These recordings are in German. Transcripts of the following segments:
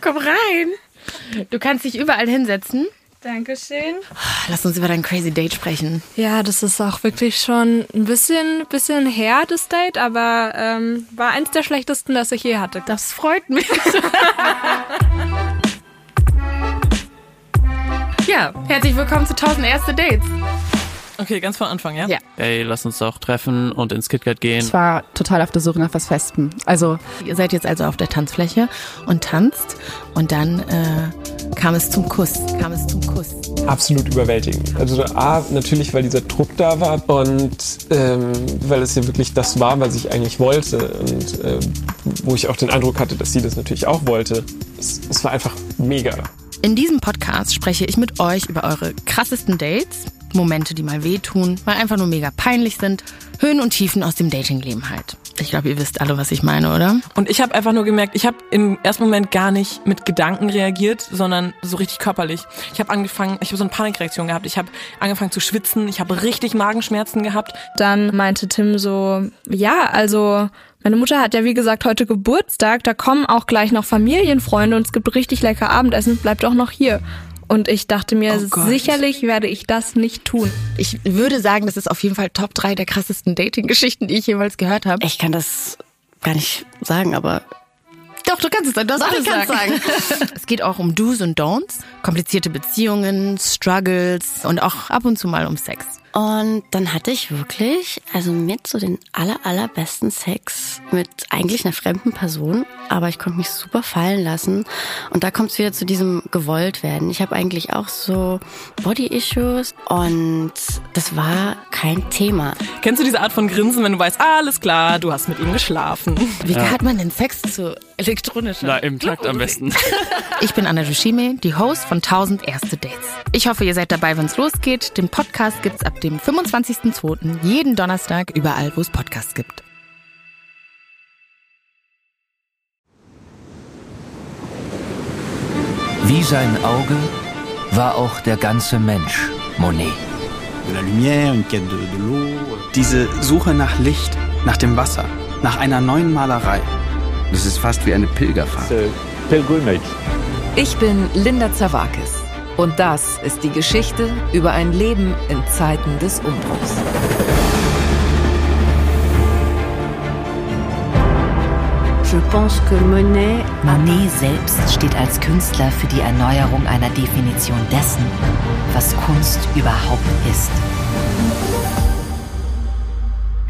Komm rein. Du kannst dich überall hinsetzen. Dankeschön. Lass uns über dein Crazy Date sprechen. Ja, das ist auch wirklich schon ein bisschen, bisschen her, das Date, aber ähm, war eins der schlechtesten, das ich je hatte. Das freut mich. ja, herzlich willkommen zu 1000 erste Dates. Okay, ganz von Anfang, ja? Ja. Ey, lass uns doch treffen und ins KitKat gehen. Ich war total auf der Suche nach was Festem. Also Ihr seid jetzt also auf der Tanzfläche und tanzt und dann äh, kam es zum Kuss. Kam es zum Kuss. absolut überwältigend. Also A, natürlich, weil dieser Druck da war und ähm, weil es ja wirklich das war, was ich eigentlich wollte und ähm, wo ich auch den Eindruck hatte, dass sie das natürlich auch wollte. Es, es war einfach mega. In diesem Podcast spreche ich mit euch über eure krassesten Dates, Momente, die mal wehtun, mal einfach nur mega peinlich sind, Höhen und Tiefen aus dem Datingleben halt. Ich glaube, ihr wisst alle, was ich meine, oder? Und ich habe einfach nur gemerkt, ich habe im ersten Moment gar nicht mit Gedanken reagiert, sondern so richtig körperlich. Ich habe angefangen, ich habe so eine Panikreaktion gehabt. Ich habe angefangen zu schwitzen, ich habe richtig Magenschmerzen gehabt. Dann meinte Tim so, ja, also meine Mutter hat ja wie gesagt heute Geburtstag, da kommen auch gleich noch Familienfreunde und es gibt richtig lecker Abendessen, bleibt auch noch hier. Und ich dachte mir, Oh sicherlich werde ich das nicht tun. Ich würde sagen, das ist auf jeden Fall Top 3 der krassesten Dating-Geschichten, die ich jemals gehört habe. ich kann das gar nicht sagen, aber Doch, du kannst es sagen. Du hast Doch, alles ich kann's sagen. es geht auch um Do's und Don'ts, komplizierte Beziehungen, Struggles und auch ab und zu mal um Sex. Und dann hatte ich wirklich, also mit so den aller, allerbesten Sex mit eigentlich einer fremden Person, aber ich konnte mich super fallen lassen. Und da kommt es wieder zu diesem Gewolltwerden. Ich habe eigentlich auch so Body-Issues und das war kein Thema. Kennst du diese Art von Grinsen, wenn du weißt, alles klar, du hast mit ihm geschlafen? Wie hat man denn Sex zu elektronischer? Na, im Takt am besten. Ich bin Anna Dushime, die Host von 1000 erste Dates. Ich hoffe, ihr seid dabei, wenn es losgeht. Den Podcast gibt's ab dem 25.02. jeden Donnerstag überall, wo es Podcasts gibt. Wie sein Auge war auch der ganze Mensch Monet. Diese Suche nach Licht, nach dem Wasser, nach einer neuen Malerei. Das ist fast wie eine Pilgerfahrt. Ich bin Linda Zawakis und das ist die Geschichte über ein Leben in Zeiten des Umbruchs. Je pense que Monet Monet selbst steht als Künstler für die Erneuerung einer Definition dessen, was Kunst überhaupt ist.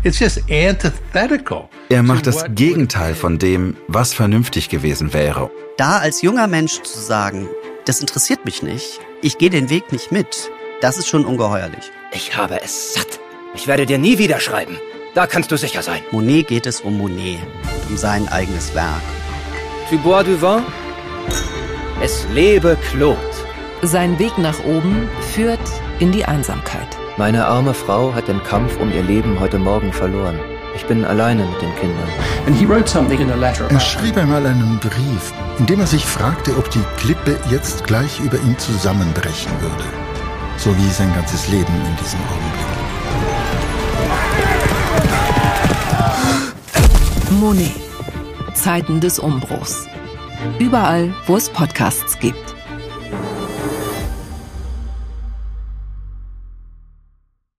It's just antithetical. Er macht das Gegenteil von dem, was vernünftig gewesen wäre. Da als junger Mensch zu sagen, das interessiert mich nicht, ich gehe den Weg nicht mit, das ist schon ungeheuerlich. Ich habe es satt. Ich werde dir nie wieder schreiben. Da kannst du sicher sein. Monet geht es um Monet, um sein eigenes Werk. Tu bois du vin? Es lebe Claude. Sein Weg nach oben führt in die Einsamkeit. Meine arme Frau hat den Kampf um ihr Leben heute Morgen verloren. Ich bin alleine mit den Kindern. And he wrote something in a letter Er schrieb einmal einen Brief, in dem er sich fragte, ob die Klippe jetzt gleich über ihm zusammenbrechen würde. So wie sein ganzes Leben in diesem Augenblick. Monet. Zeiten des Umbruchs. Überall, wo es Podcasts gibt.